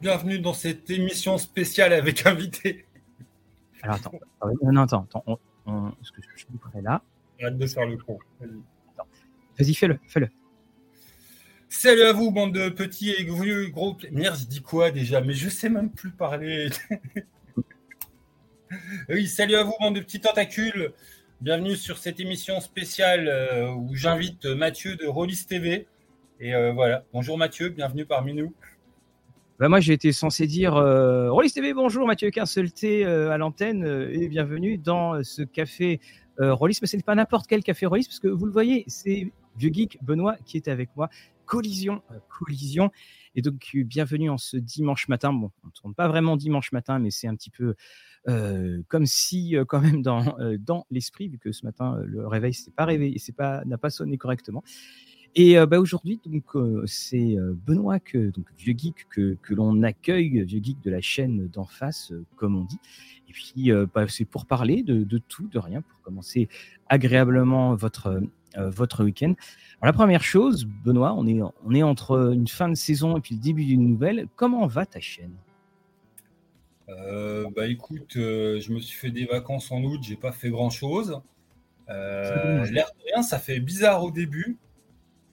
Bienvenue dans cette émission spéciale avec invité. Alors attends, non, attends, attends, est-ce que je suis là? Arrête de faire le con. Vas-y, fais-le, fais-le. Salut à vous, bande de petits et gros, gros. Merde, je dis quoi déjà? Mais je sais même plus parler. oui, salut à vous, bande de petits tentacules. Bienvenue sur cette émission spéciale euh, où j'invite Mathieu de Rollis TV. Et euh, voilà, bonjour Mathieu, bienvenue parmi nous. Bah moi, j'ai été censé dire euh, Rollis TV, bonjour, Mathieu Carcelté euh, à l'antenne euh, et bienvenue dans euh, ce café euh, Rollis. Mais ce n'est pas n'importe quel café Rollis, parce que vous le voyez, c'est Vieux Geek Benoît qui est avec moi. Collision, collision. Et donc, bienvenue en ce dimanche matin. Bon, on ne tourne pas vraiment dimanche matin, mais c'est un petit peu comme si, quand même, dans, dans l'esprit, vu que ce matin, le réveil s'est pas réveillé, pas, n'a pas sonné correctement. Et euh, bah, aujourd'hui, donc euh, c'est euh, Benoît, que, donc vieux geek que, que l'on accueille, vieux geek de la chaîne d'en face, comme on dit. Et puis, bah, c'est pour parler de, de, tout, de rien, pour commencer agréablement votre votre week-end. la première chose, Benoît, on est on est entre une fin de saison et puis le début d'une nouvelle. Comment va ta chaîne? Bah écoute, je me suis fait des vacances en août, j'ai pas fait grand chose. L'air de rien, ça fait bizarre au début.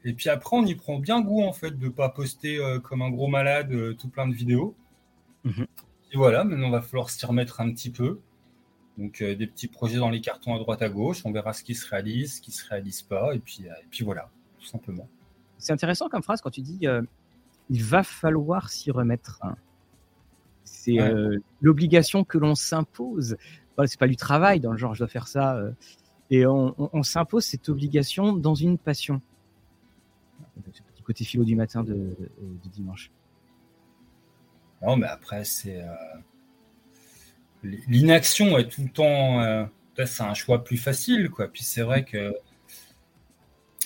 Et puis après, on y prend bien goût en fait de pas poster euh, comme un gros malade euh, tout plein de vidéos. Mhm. Et voilà, maintenant, il va falloir s'y remettre un petit peu. Donc euh, des petits projets dans les cartons à droite à gauche. On verra ce qui se réalise, ce qui se réalise pas. Et puis, et puis voilà, tout simplement. C'est intéressant comme phrase quand tu dis il va falloir s'y remettre. C'est l'obligation que l'on s'impose. Voilà, c'est pas du travail dans le genre je dois faire ça. et on, on s'impose cette obligation dans une passion ce petit côté philo du matin de, de, dimanche. Non, mais après, c'est. Euh, l'inaction est tout le temps. Euh, c'est un choix plus facile, quoi. Puis c'est vrai que.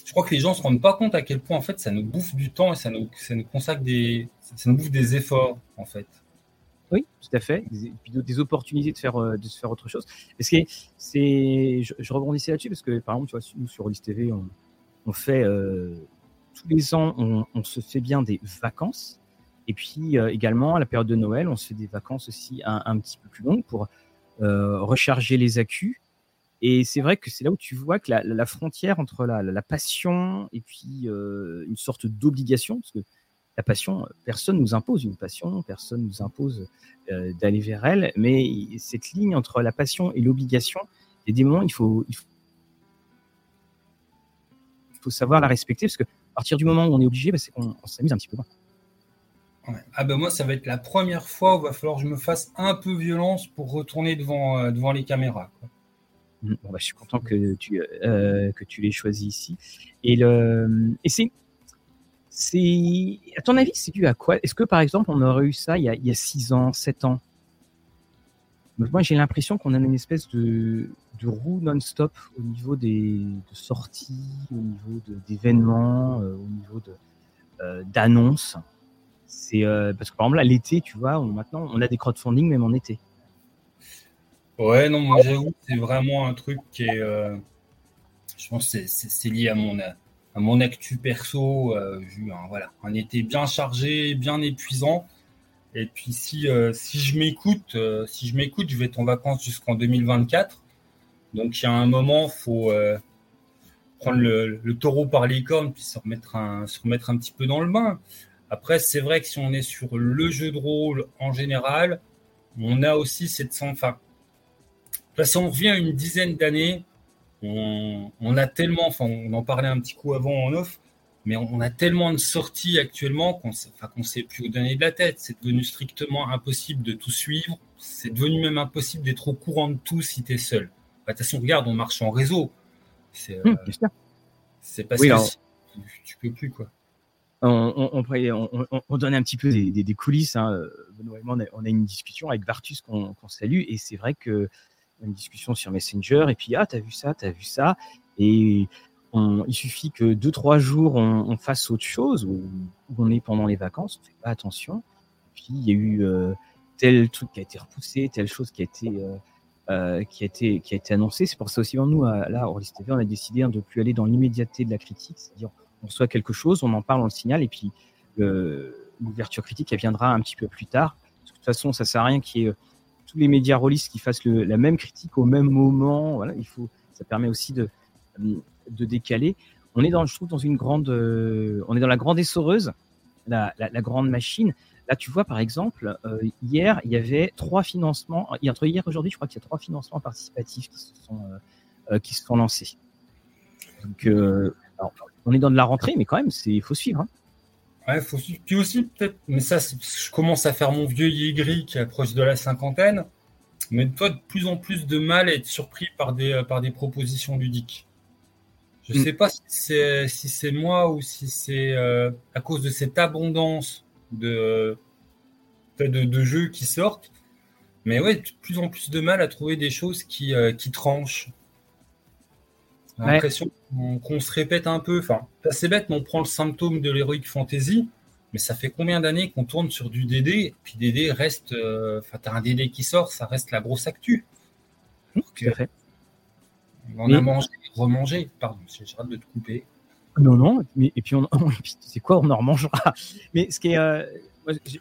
Je crois que les gens ne se rendent pas compte à quel point, en fait, ça nous bouffe du temps et ça nous, ça nous consacre des. Ça nous bouffe des efforts, en fait. Oui, tout à fait. Des, des opportunités de faire, euh, de se faire autre chose. Est-ce que c'est, je, je rebondissais là-dessus parce que, par exemple, tu vois, nous sur List TV, on, on fait euh, tous les ans, on, se fait bien des vacances. Et puis euh, également, à la période de Noël, on se fait des vacances aussi un, petit peu plus longues pour euh, recharger les accus. Et c'est vrai que c'est là où tu vois que la, frontière entre la, passion et puis euh, une sorte d'obligation, parce que la passion, personne nous impose une passion, personne nous impose d'aller vers elle, mais cette ligne entre la passion et l'obligation, il y a des moments, il faut, il faut savoir la respecter, parce que partir du moment où on est obligé, bah, c'est qu'on s'amuse un petit peu. Ah ben moi, ça va être la première fois où il va falloir que je me fasse un peu violence pour retourner devant, euh, devant les caméras. Mmh, bon, bah, je suis content que tu, euh, que tu l'aies choisi ici. Et, le, et c'est, c'est, à ton avis, c'est dû à quoi? Est-ce que par exemple, on aurait eu ça il y a, il y a 6 ans, 7 ans? Moi, j'ai l'impression qu'on a une espèce de, de roue non-stop au niveau des de sorties, au niveau d'événements, euh, au niveau euh, d'annonces. C'est euh, parce que par exemple là l'été, tu vois, maintenant on a des crowdfunding même en été. Ouais, non, moi j'avoue, c'est vraiment un truc qui est, je pense, c'est c'est lié à mon mon actu perso. j'ai un, voilà, un été bien chargé, bien épuisant. Et puis si, euh, si je m'écoute, euh, si je m'écoute, je vais être en vacances jusqu'en 2024. Donc il y a un moment, faut euh, prendre le, taureau par les cornes puis se remettre un, petit peu dans le bain. Après, c'est vrai que si on est sur le jeu de rôle en général, on a aussi cette enfin, si on revient une dizaine d'années, on, a tellement, enfin, on en parlait un petit coup avant en off, mais on a tellement de sorties actuellement qu'on ne sait plus où donner de la tête. C'est devenu strictement impossible de tout suivre. C'est devenu même impossible d'être au courant de tout si tu es seul. Bah, de toute façon, regarde, on marche en réseau. C'est euh, mmh, parce que tu, peux plus. quoi. On, on, on, donne un petit peu des, des, coulisses. Hein. on, a, on, a, une discussion avec Vartus qu'on salue et c'est vrai que une discussion sur Messenger et puis ah t'as vu ça, t'as vu ça et il suffit que deux trois jours on, fasse autre chose où, on est pendant les vacances, on fait pas attention. Puis il y a eu euh, tel truc qui a été repoussé, telle chose qui a été euh, euh qui a été qui a été annoncé. C'est pour ça aussi nous là au TV on a décidé hein, de plus aller dans l'immédiateté de la critique, c'est-à-dire on reçoit quelque chose, on en parle, on le signale et puis l'ouverture critique, elle viendra un petit peu plus tard. de toute façon, ça sert à rien qu'il y ait tous les médias rôlistes qui fassent la même critique au même moment. Voilà, il faut, ça permet aussi de, de décaler. On est dans, je trouve, dans une grande, on est dans la grande essoreuse, la, la, grande machine. Là, tu vois, par exemple, hier, il y avait trois financements. Entre hier et aujourd'hui, je crois qu'il y a trois financements participatifs qui se sont, qui se sont lancés. Donc, on est dans de la rentrée, mais quand même, il faut suivre. Hein. Ouais, faut suivre. Puis aussi, peut-être, mais ça, je commence à faire mon vieux Yigri qui approche de la cinquantaine. Mais toi, de plus en plus de mal à être surpris par des, euh, par des propositions ludiques. Je ne mm. sais pas si c'est si moi ou si c'est euh, à cause de cette abondance de, de, de, jeux qui sortent. Mais ouais, de plus en plus de mal à trouver des choses qui, euh, qui tranchent. J'ai l'impression qu'on se répète un peu. Enfin, c'est bête, mais on prend le symptôme de l'heroic fantasy. Mais ça fait combien d'années qu'on tourne sur du DD Puis DD reste. Euh, enfin, t'as un DD qui sort, ça reste la grosse actu. Tout à fait. On en a mangé, remangé. Pardon, j'arrête de te couper. Non, non. Mais, et puis, on, c'est quoi On en remangera. Mais ce qui est. Euh,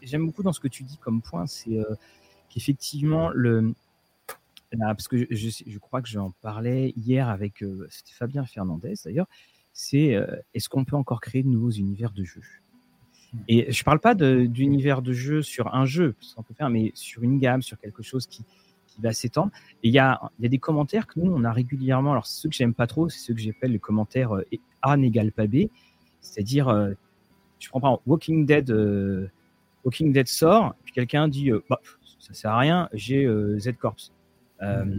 j'aime beaucoup dans ce que tu dis comme point, c'est euh, qu'effectivement, le parce que je, je, crois que j'en parlais hier avec Fabien Fernandez d'ailleurs, c'est est-ce qu'on peut encore créer de nouveaux univers de jeux? Mmh. Et je ne parle pas d'univers de, jeu sur un jeu, parce qu'on peut faire, mais sur une gamme, sur quelque chose qui, qui va s'étendre. Et il y a, y a, des commentaires que nous, on a régulièrement. Alors, ceux que j'aime pas trop, c'est ceux que j'appelle les commentaires A n'égale pas B. C'est-à-dire, je prends par Walking Dead, Walking Dead sort, puis quelqu'un dit, bah, ça sert à rien, j'ai Z Corps. Euh,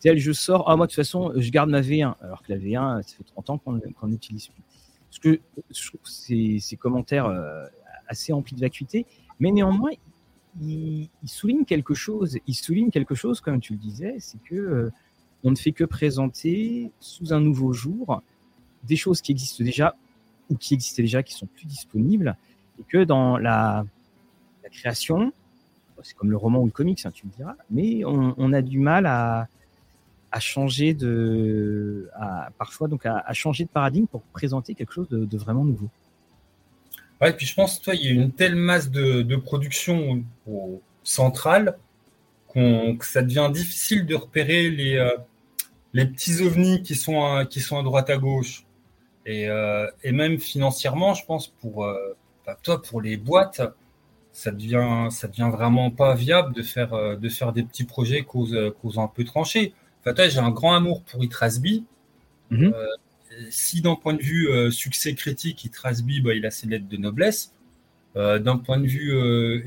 tel je sors, ah moi de toute façon je garde ma V1, alors que la V1 ça fait 30 ans qu'on n'utilise plus. Parce que je trouve ces, ces commentaires euh, assez emplis de vacuité, mais néanmoins il, souligne quelque chose. Il souligne quelque chose, comme tu le disais, c'est que euh, on ne fait que présenter sous un nouveau jour des choses qui existent déjà ou qui existaient déjà, qui sont plus disponibles, et que dans la, la création, c'est comme le roman ou le comics, hein, tu me diras, mais on, a du mal à, changer de, parfois donc à, changer de paradigme pour présenter quelque chose de, vraiment nouveau. Ouais, puis je pense, toi, il y a une telle masse de, production centrale que ça devient difficile de repérer les, euh, les petits ovnis qui sont, à, qui sont à droite à gauche. Et, euh, même financièrement, je pense, pour, euh, bah, toi, pour les boîtes, ça devient, ça devient vraiment pas viable de faire, de faire des petits projets cause, cause un peu tranchés. Enfin, toi, j'ai un grand amour pour Itrasby. Mm si d'un point de vue euh, succès critique, Itrasby, bah, il a ses lettres de noblesse. d'un point de vue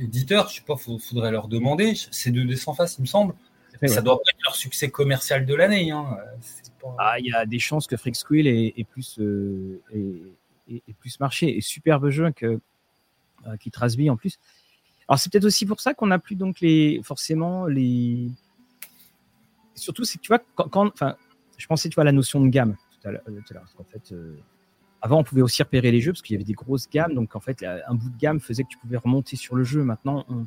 éditeur, je sais pas, il faudrait leur demander. C'est de des sans face, il me semble. Ça doit pas être leur succès commercial de l'année. Hein. Ah, il y a des chances que Freak Squill ait, plus, plus marché. Et superbe jeu que, qui Trasby en plus. Alors c'est peut-être aussi pour ça qu'on n'a plus donc les forcément les. Surtout c'est que tu vois quand, enfin je pensais tu vois la notion de gamme en fait euh, avant on pouvait aussi repérer les jeux parce qu'il y avait des grosses gammes donc en fait un bout de gamme faisait que tu pouvais remonter sur le jeu. Maintenant on,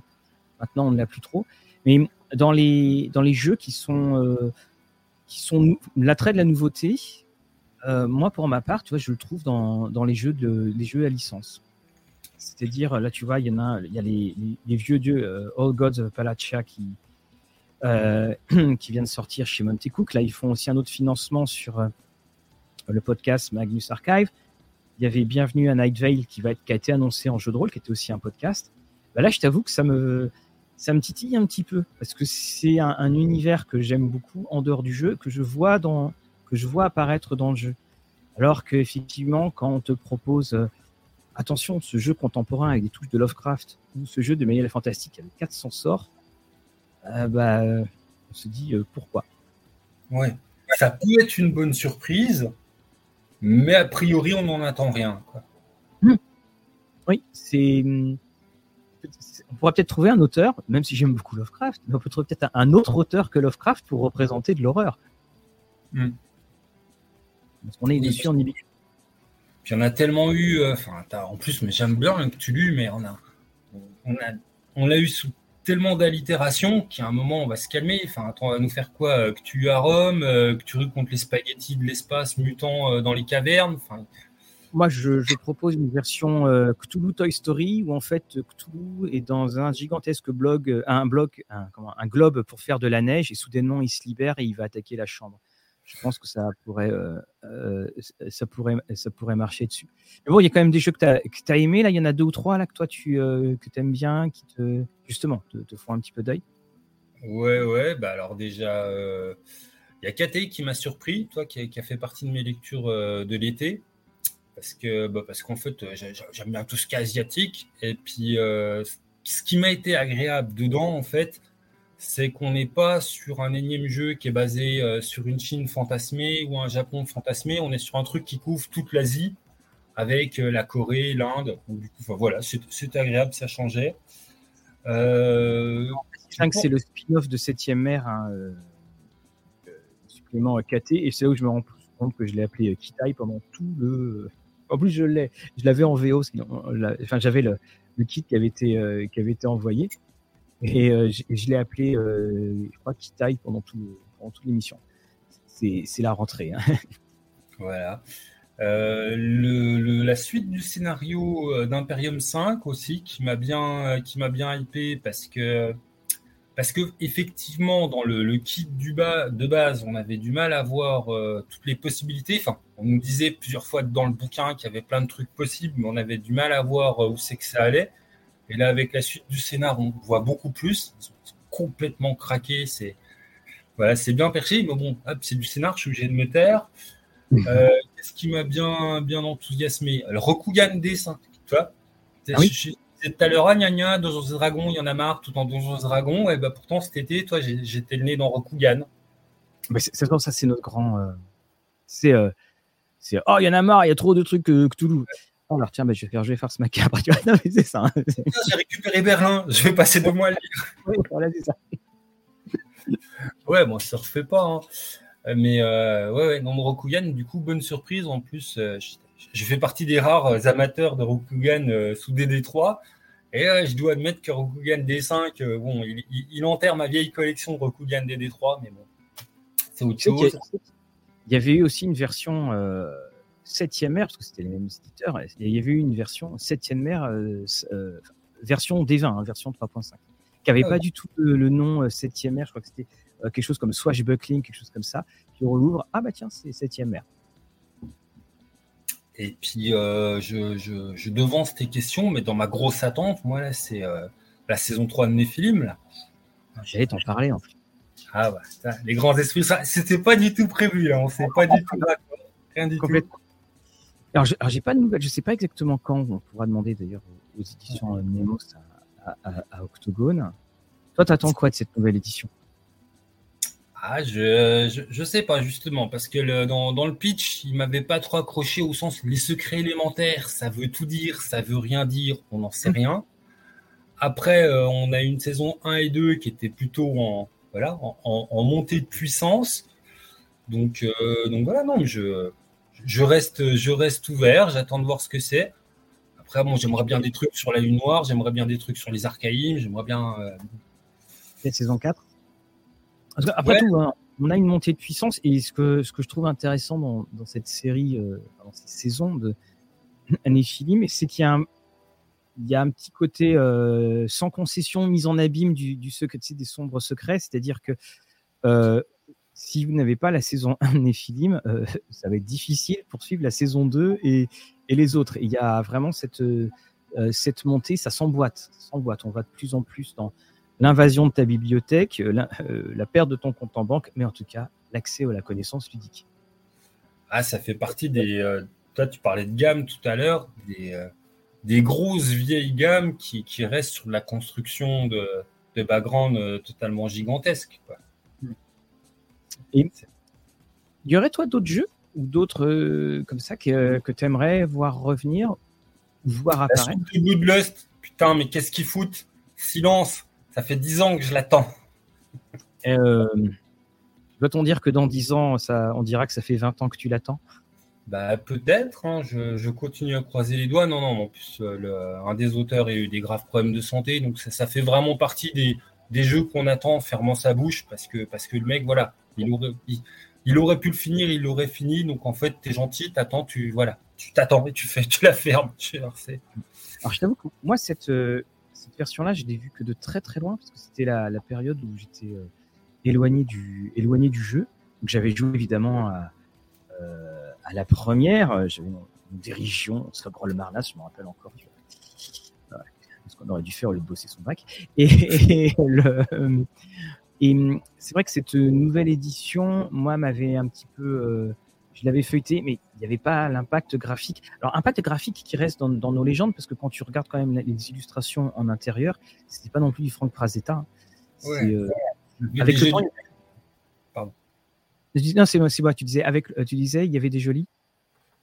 maintenant on ne l'a plus trop. Mais dans les dans les jeux qui sont euh, sont l'attrait de la nouveauté euh, moi pour ma part tu vois je le trouve dans, dans les jeux de les jeux à licence. C'est-à-dire, là, tu vois, il y en a, y a les, vieux dieux euh, All Gods of Palachia qui, euh, qui viennent sortir chez Monty Cook. Là, ils font aussi un autre financement sur euh, le podcast Magnus Archive. Il y avait Bienvenue à Night Vale qui, a été annoncé en jeu de rôle, qui était aussi un podcast. Bah là, je t'avoue que ça me, ça me titille un petit peu parce que c'est un, univers que j'aime beaucoup en dehors du jeu, que je vois dans, que je vois apparaître dans le jeu. Alors qu'effectivement, quand on te propose attention, ce jeu contemporain avec des touches de Lovecraft ou ce jeu de Manuel Fantastique avec 400 sorts, euh, bah, on se dit euh, pourquoi? Ouais, ça peut être une bonne surprise, mais a priori, on n'en attend rien. Hmm. Oui, c'est. On pourrait peut-être trouver un auteur, même si j'aime beaucoup Lovecraft, mais on peut trouver peut-être un autre auteur que Lovecraft pour représenter de l'horreur. Hmm. Parce qu'on est dessus en y en a tellement eu, euh, en plus, mais j'aime bien que tu lu, mais on a, on a, on l'a eu sous tellement d'allitération qu'à un moment, on va se calmer. Enfin, attends, on va nous faire quoi euh, Que tu à Rome, euh, que tu rues contre les spaghettis de l'espace mutant dans les cavernes. Enfin, moi, je, propose une version euh, Cthulhu Toy Story où en fait Cthulhu est dans un gigantesque blog, euh, un bloc, un, globe pour faire de la neige et soudainement il se libère et il va attaquer la chambre. Je pense que ça pourrait, ça pourrait, ça pourrait marcher dessus. Mais bon, il y a quand même des jeux que tu as, as aimé. Là, il y en a deux ou trois là que toi tu que aimes bien, qui te justement te, font un petit peu d'œil. Ouais, ouais. Bah alors déjà, il y a KTI qui m'a surpris, toi, qui a, fait partie de mes lectures de l'été parce que bah, parce qu'en fait euh, j'aime bien tout ce qui est asiatique et puis euh, ce qui m'a été agréable dedans en fait c'est qu'on n'est pas sur un énième jeu qui est basé euh, sur une Chine fantasmée ou un Japon fantasmé. On est sur un truc qui couvre toute l'Asie avec la Corée l'Inde. Du coup voilà c'est agréable ça changeait. Euh, c'est le spin-off de 7 mer hein, supplément KT et c'est là où je me rends compte que je l'ai appelé Kitai pendant tout le en plus, je l'ai, je l'avais en VO. Enfin, j'avais le, kit qui avait été euh, qui avait été envoyé et euh, je, l'ai appelé, euh, je crois, Kitai pendant tout pendant toute l'émission. C'est, la rentrée. Hein. Voilà. Le, la suite du scénario d'Imperium 5 aussi qui m'a bien qui m'a bien hypé parce que parce que effectivement, dans le, kit du bas, de base, on avait du mal à voir euh, toutes les possibilités. Enfin, on nous disait plusieurs fois dans le bouquin qu'il y avait plein de trucs possibles, mais on avait du mal à voir euh, où c'est que ça allait. Et là, avec la suite du scénar, on voit beaucoup plus. Ils sont complètement craqués. C'est voilà, c'est bien perché, mais bon, c'est du scénar. Je suis obligé de me taire. Euh, Qu'est-ce qui m'a bien bien enthousiasmé? Le Rokugan D5, tu vois? Ah tout à l'heure, gna gna, Donjons et Dragons, il y en a marre, tout en Donjons et Dragons. Et bah, pourtant, cet été, toi, j'étais le nez dans Rokugan. c'est comme ça, c'est notre grand. Euh, c'est. Euh, c'est oh, il y en a marre, il y a trop de trucs que. Oh, alors tiens, bah, je vais faire, je vais faire ce macabre. non, mais c'est ça. Hein. J'ai récupéré Berlin, je vais passer deux mois à lire. oui, voilà, c'est ça. ouais, bon, ça ne refait pas. Hein. Mais euh, ouais, ouais, dans Rokugan, du coup, bonne surprise. En plus, je fais partie des rares euh, amateurs de Rokugan euh, sous DD3. Et euh, je dois admettre que Rokugan D5, bon, il, enterre ma vieille collection de Rokugan DD3, mais bon, c'est autre chose. Il y avait eu aussi une version 7e ère, parce que c'était les mêmes éditeurs, il y avait eu une version 7e ère, version D20, hein, version 3.5, qui n'avait ah pas du tout le, nom 7e ère, je crois que c'était quelque chose comme Swashbuckling, quelque chose comme ça. Puis on l'ouvre, ah bah tiens, c'est 7e ère. Et puis, euh, je, je, devance tes questions, mais dans ma grosse attente, moi, là, c'est euh, la saison 3 de Néphilim. Là. J'allais t'en parler, en fait. Ah, bah, les grands esprits, ça, c'était pas du tout prévu, là. On s'est pas du tout d'accord. Rien du tout. Alors, j'ai pas de nouvelles. Je sais pas exactement quand. On pourra demander, d'ailleurs, aux éditions Nemos à, à, à Octogone. Toi, t'attends quoi de cette nouvelle édition? Ah, je, je, sais pas justement parce que le, dans, dans le pitch, il m'avait pas trop accroché au sens les secrets élémentaires, ça veut tout dire, ça veut rien dire, on n'en sait rien. Après, euh, on a une saison 1 et 2 qui était plutôt en voilà en, en, montée de puissance. Donc euh, donc voilà non, je je reste je reste ouvert, j'attends de voir ce que c'est. Après bon, j'aimerais bien des trucs sur la lune noire, j'aimerais bien des trucs sur les archaïmes, j'aimerais bien euh... saison 4 après tout, hein, on a une montée de puissance et ce que, ce que je trouve intéressant dans, dans cette série, euh, dans cette saison de Néphilim, c'est qu'il y a un, il y a un petit côté euh, sans concession, mise en abîme du, du secret, des sombres secrets, c'est-à-dire que euh, si vous n'avez pas la saison 1 de Néphilim, euh, ça va être difficile pour suivre la saison 2 et, et les autres. il y a vraiment cette, euh, cette montée, ça s'emboîte, s'emboîte. On va de plus en plus dans, l'invasion de ta bibliothèque, euh, euh, la, perte de ton compte en banque, mais en tout cas l'accès à la connaissance ludique. Ah, ça fait partie des. Euh, toi, tu parlais de gamme tout à l'heure, des, des, grosses vieilles gammes qui, qui, restent sur la construction de, de background totalement gigantesques. Et il y aurait toi d'autres jeux ou d'autres comme ça que, que tu aimerais voir revenir ou voir apparaître La putain, mais qu'est-ce qu'ils foutent? Silence ça fait dix ans que je l'attends. Euh, Doit-on dire que dans dix ans, ça, on dira que ça fait 20 ans que tu l'attends? Bah, Peut-être. Hein, je, continue à croiser les doigts. Non, non, en plus, euh, un des auteurs a eu des graves problèmes de santé. Donc, ça, fait vraiment partie des, jeux qu'on attend fermant sa bouche parce que, parce que le mec, voilà, il, il aurait pu le finir, il l'aurait fini. Donc en fait, tu es gentil, t'attends, tu voilà, tu t'attends et tu fais, tu la fermes. Alors je t'avoue que moi cette euh, cette version-là, je l'ai vue que de très très loin parce que c'était la, la, période où j'étais euh, éloigné du éloigné du jeu. Donc j'avais joué évidemment à, euh, à la première. J'avais une, dirigeon, Sobre le Marnas, je me rappelle encore. ce qu'on aurait dû faire au lieu de bosser son bac. Et, le, et c'est vrai que cette nouvelle édition, moi, m'avait un petit peu. Euh, je l'avais feuilleté, mais il n'y avait pas l'impact graphique. Alors, impact graphique qui reste dans, dans, nos légendes, parce que quand tu regardes quand même les illustrations en intérieur, c'était pas non plus du Frank Frazetta. Hein. Ouais. Euh, avec le temps. Pardon. Non, c'est moi, tu disais, avec, euh, tu disais, il y avait des jolis.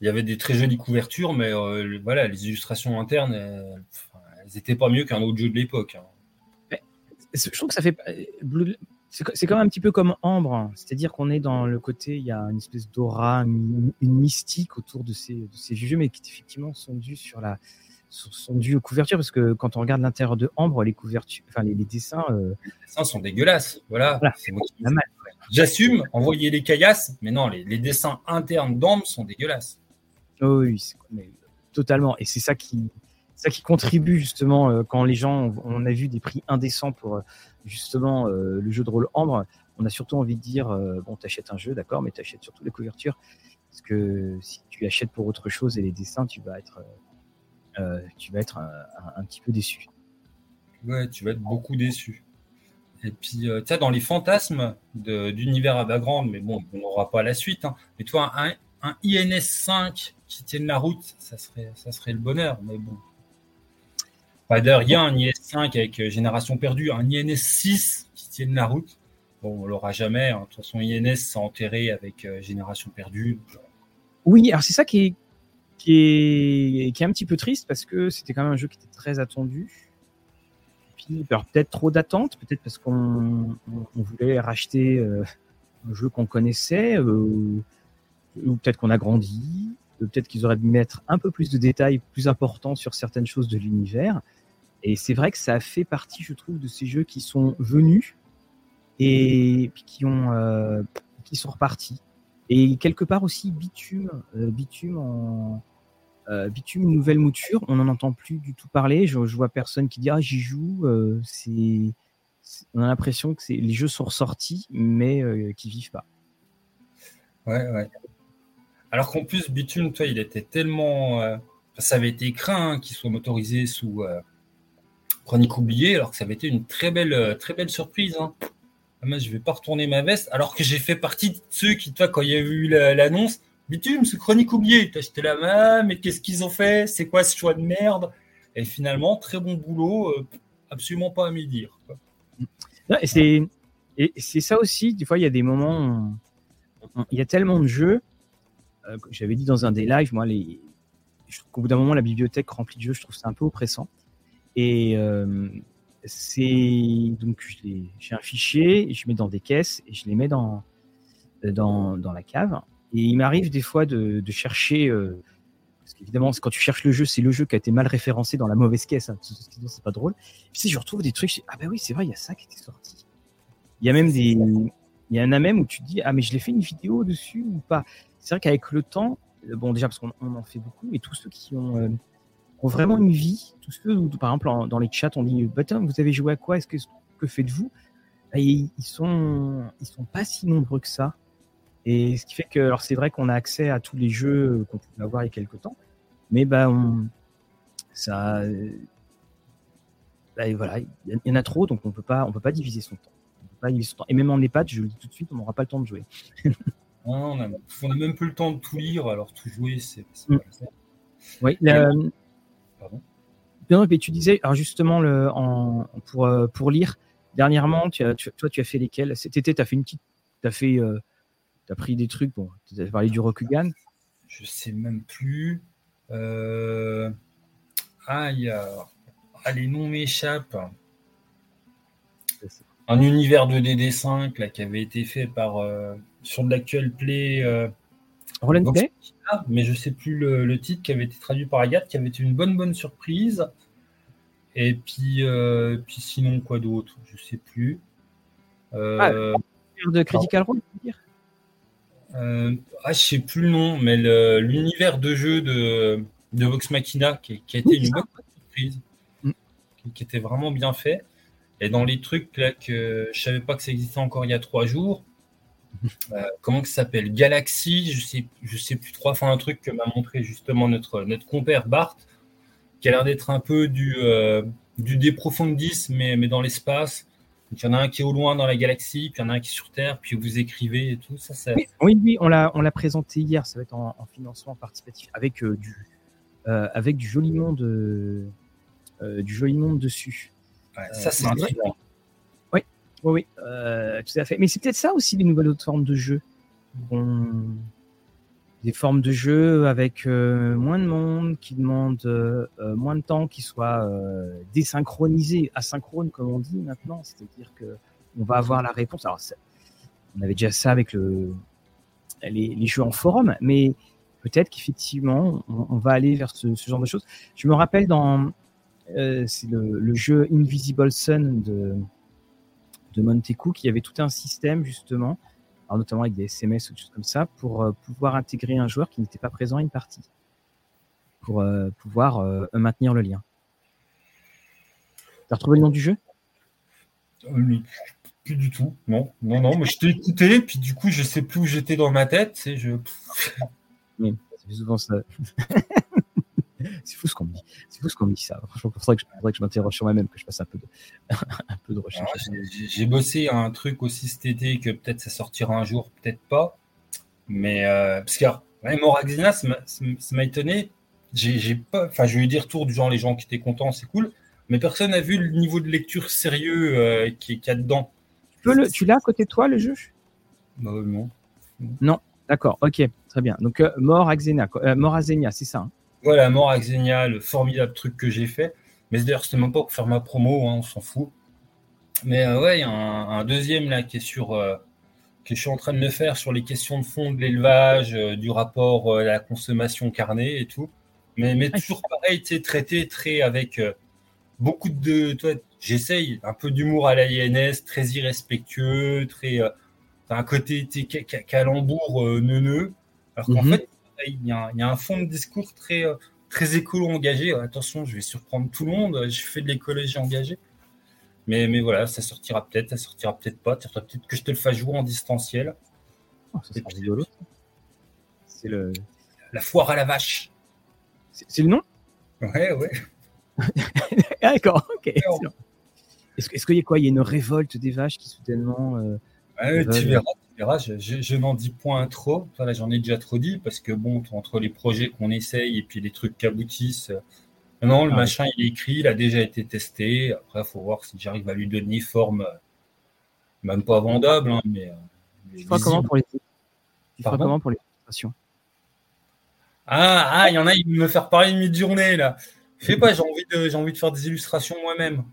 Il y avait des très jolies couvertures, mais euh, voilà, les illustrations internes, elles n'étaient pas mieux qu'un autre jeu de l'époque. Hein je trouve que ça fait. C'est quand même un petit peu comme Ambre, hein. c'est-à-dire qu'on est dans le côté, il y a une espèce d'aura, une, mystique autour de ces, de ces jeux, mais qui effectivement sont dus sur la, sont dus aux couvertures, parce que quand on regarde l'intérieur de Ambre, les couvertures, enfin les, dessins, euh, les dessins sont dégueulasses. Voilà. J'assume, envoyer les caillasses, mais non, les, les dessins internes d'Ambre sont dégueulasses. Oh oui, totalement. Et c'est ça qui, ça qui contribue justement euh, quand les gens, on a vu des prix indécents pour euh, justement euh, le jeu de rôle Ambre, on a surtout envie de dire bon, t'achètes un jeu, d'accord, mais t'achètes surtout les couvertures parce que si tu achètes pour autre chose et les dessins, tu vas être, tu vas être un, petit peu déçu. Ouais, tu vas être beaucoup déçu. Et puis, tu sais, dans les fantasmes d'univers à background, mais bon, on n'aura pas la suite. Hein. Mais toi, un, un INS 5 qui tienne la route, ça serait, ça serait le bonheur. Mais bon, d'ailleurs, il y a un IS5 avec euh, Génération Perdue, un INS6 qui tienne la route. Bon, on l'aura jamais. Hein. De toute façon, INS s'est enterré avec euh, Génération Perdue. Oui, alors c'est ça qui est, qui, est, qui est un petit peu triste parce que c'était quand même un jeu qui était très attendu. Peut-être trop d'attentes, peut-être parce qu'on on voulait racheter euh, un jeu qu'on connaissait, ou peut-être qu'on a grandi, peut-être qu'ils auraient dû mettre un peu plus de détails plus importants sur certaines choses de l'univers. Et c'est vrai que ça fait partie, je trouve, de ces jeux qui sont venus et qui ont euh, qui sont repartis. Et quelque part aussi Bitume, euh, Bitume en euh, Bitume nouvelle mouture, on n'en entend plus du tout parler. Je, je vois personne qui dit ah j'y joue. on a l'impression que les jeux sont ressortis, mais qui vivent pas. Ouais, ouais. Alors qu'en plus, Bitume, toi, il était tellement. ça avait été craint qu'il soit motorisé sous, chronique oubliée, alors que ça avait été une très belle, euh, très belle surprise. Hein. Ah, moi, je vais pas retourner ma veste, alors que j'ai fait partie de ceux qui, toi, quand il y a eu l'annonce, bitume, c'est chronique oubliée. T'as la main, mais qu'est-ce qu'ils ont fait? C'est quoi ce choix de merde? Et finalement, très bon boulot, euh, absolument pas à m'y dire. et c'est et c'est ça aussi. Des fois, il y a des moments, il y a tellement de jeux. Euh, j'avais dit dans un des lives, moi, les, je trouve qu'au bout d'un moment, la bibliothèque remplie de jeux, je trouve ça un peu oppressant. Et euh, c'est donc j'ai un fichier, je mets dans des caisses et je les mets dans dans, dans la cave. Et il m'arrive des fois de, chercher, euh, parce qu'évidemment, quand tu cherches le jeu, c'est le jeu qui a été mal référencé dans la mauvaise caisse, hein, c'est pas drôle. Puis si je retrouve des trucs, ah ben oui, c'est vrai, il y a ça qui était sorti. Il y a même des, il y en a même où tu te dis, ah mais je l'ai fait une vidéo dessus ou pas? C'est vrai qu'avec le temps, bon déjà parce qu'on en fait beaucoup, et tous ceux qui ont euh, ont vraiment une vie. Tous ceux, par exemple, dans les chats, on dit bah, Vous avez joué à quoi? Est-ce que, que faites-vous ils sont, ils sont pas si nombreux que ça. Et ce qui fait que, alors c'est vrai qu'on a accès à tous les jeux qu'on pouvait avoir il y a quelques temps, mais bah, ça, bah, voilà, il y en a trop, donc on peut pas, on peut pas diviser son temps. Pas diviser son temps. Et même en EHPAD, je le dis tout de suite, on n'aura pas le temps de jouer. on n'a même plus le temps de tout lire, alors tout jouer, c'est mm. pas ça. Oui, la, non, mais tu disais, alors justement, le, en, pour, euh, pour lire, dernièrement, tu as, toi, tu as fait lesquels? Cet été, tu as fait une petite. Tu as fait. Euh, as pris des trucs. Bon, tu as parlé du Rokugan. Je sais même plus. Euh... Ah, il y a. Ah, les noms m'échappent. Un univers de DD5 là, qui avait été fait par euh, sur de l'actuel play. Euh, Roland Play mais je sais plus le, titre qui avait été traduit par Agathe, qui avait été une bonne bonne surprise. Et puis, euh, puis sinon quoi d'autre, je sais plus. Euh, ah, de Critical Role, dire? Euh, ah, je sais plus le nom, mais l'univers de jeu de, de Vox Machina qui, a été une bonne surprise, mm. qui, était vraiment bien fait. Et dans les trucs là que je savais pas que ça existait encore il y a trois jours, euh, comment ça s'appelle? Galaxy, je sais, je sais plus trop. Enfin, un truc que m'a montré justement notre notre compère Bart, qui a l'air d'être un peu du euh, du déprofondis, mais mais dans l'espace il y en a un qui est au loin dans la galaxie, puis il y en a un qui est sur Terre, puis vous écrivez et tout. Ça, ça... Oui, oui, on l'a, on l'a présenté hier. Ça va être en, financement participatif avec euh, du, euh, avec du joli monde, du joli monde dessus. ça, c'est intriguant. Oui, oui, tout à fait. Mais c'est peut-être ça aussi les nouvelles autres formes de jeu. Des formes de jeu avec euh, moins de monde, qui demandent euh, euh, moins de temps, qui soient désynchronisés, asynchrones comme on dit maintenant. C'est-à-dire que on va avoir la réponse. Alors, on avait déjà ça avec le, les, jeux en forum, mais peut-être qu'effectivement, on, va aller vers ce, genre de choses. Je me rappelle dans le, jeu Invisible Sun de, de Montecu qui avait tout un système justement notamment avec des SMS ou des choses comme ça, pour euh, pouvoir intégrer un joueur qui n'était pas présent à une partie, pour euh, pouvoir euh, maintenir le lien. T'as retrouvé le nom du jeu? Plus du tout, non, non, non. Mais je t'ai écouté, puis du coup, je sais plus où j'étais dans ma tête. C'est je. Oui, c'est souvent ça. c'est fou ce qu'on me dit. C'est fou ce qu'on me dit ça. Franchement, il faudrait que je, m'interroge sur moi-même, que je fasse un peu de, un peu de recherche. Ah, j'ai bossé un truc aussi cet été que peut-être ça sortira un jour, peut-être pas. Mais euh, parce que ouais, Moraxina, ça m'a étonné. J'ai pas, enfin, j'ai eu des retours du genre les gens qui étaient contents, c'est cool. Mais personne n'a vu le niveau de lecture sérieux euh, qui qu'il y a dedans. Tu, le, tu l'as à côté de toi le jeu bah, Non. Non, d'accord, ok, très bien. Donc euh, Moraxena, euh, c'est ça. Hein? Voilà, mort avec le formidable truc que j'ai fait. Mais d'ailleurs, c'était même pas pour faire ma promo, hein, on s'en fout. Mais euh, ouais, il y a un, deuxième là qui est sur, euh, que je suis en train de me faire sur les questions de fond de l'élevage, euh, du rapport à la consommation carnée et tout. Mais, mais toujours pareil, tu sais, traité très avec beaucoup de. Toi, j'essaye un peu d'humour à la INS, très irrespectueux, très. un côté calembour neuneux. Alors qu'en mhm. fait, il y, a un, fond de discours très, euh, très écolo engagé. Attention, je vais surprendre tout le monde. Je fais de l'écologie engagée. Mais, mais voilà, ça sortira peut-être, ça sortira peut-être pas. Peut-être que je te le fasse jouer en distanciel. Oh, c'est rigolo. C'est le... La foire à la vache. C'est le nom? Ouais, ouais. D'accord, ok. Est-ce qu'il y a quoi? Il y a une révolte des vaches qui soudainement. Euh, ouais, tu verras, je, n'en dis point trop. Voilà, j'en ai déjà trop dit parce que bon, entre les projets qu'on essaye et puis les trucs qui aboutissent. Euh, non, le ah machin, il est écrit, il a déjà été testé. Après, il faut voir si j'arrive à lui donner forme, euh, même pas vendable, hein, mais. Euh, tu feras comment pour les, tu comment pour les illustrations Ah, ah, il y en a, ils me faire parler une midi-journée là. Je sais pas, j'ai envie de, j'ai envie de faire des illustrations moi-même.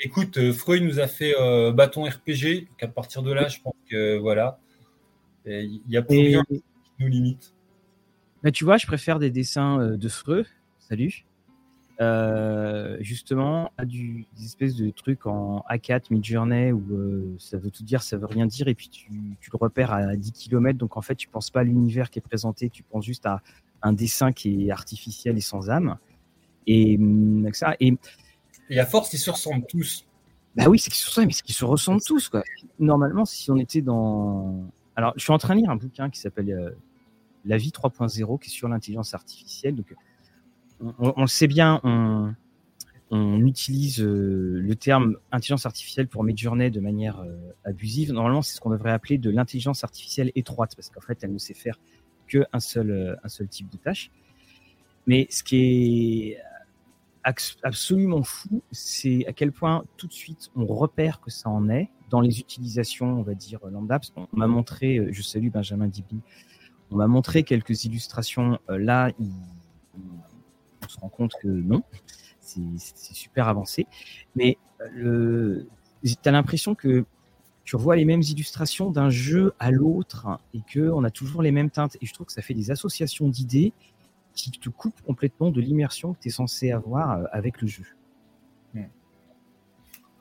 Écoute, euh, Freud nous a fait euh, bâton RPG. Donc à partir de là, je pense que voilà, il y a plus rien qui nous limite. Mais tu vois, je préfère des dessins euh, de Freud. Salut. justement, à du, des espèces de trucs en A4, Midjourney, où ça veut tout dire, ça veut rien dire, et puis tu, tu, le repères à 10 km, donc en fait, tu penses pas à l'univers qui est présenté, tu penses juste à un dessin qui est artificiel et sans âme. Et hum, ça, et et à force, ils se ressemblent tous. Bah oui, c'est qu'ils se ressemblent, tous. Quoi. Normalement, si on était dans. Alors, je suis en train de lire un bouquin qui s'appelle euh, La vie 3.0, qui est sur l'intelligence artificielle. Donc, on, le sait bien, on, on utilise euh, le terme intelligence artificielle pour Midjourney de manière euh, abusive. Normalement, c'est ce qu'on devrait appeler de l'intelligence artificielle étroite, parce qu'en fait, elle ne sait faire qu'un seul, un seul type de tâche. Mais ce qui est absolument fou, c'est à quel point tout de suite on repère que ça en est dans les utilisations, on va dire lambda. Parce on m'a montré, euh, je salue Benjamin Dibi, on m'a montré quelques illustrations. Euh, là, on se rend compte que non, c'est super avancé. Mais euh, tu as l'impression que tu revois les mêmes illustrations d'un jeu à l'autre et que on a toujours les mêmes teintes. Et je trouve que ça fait des associations d'idées qui te coupe complètement de l'immersion que tu es censé avoir euh, avec le jeu.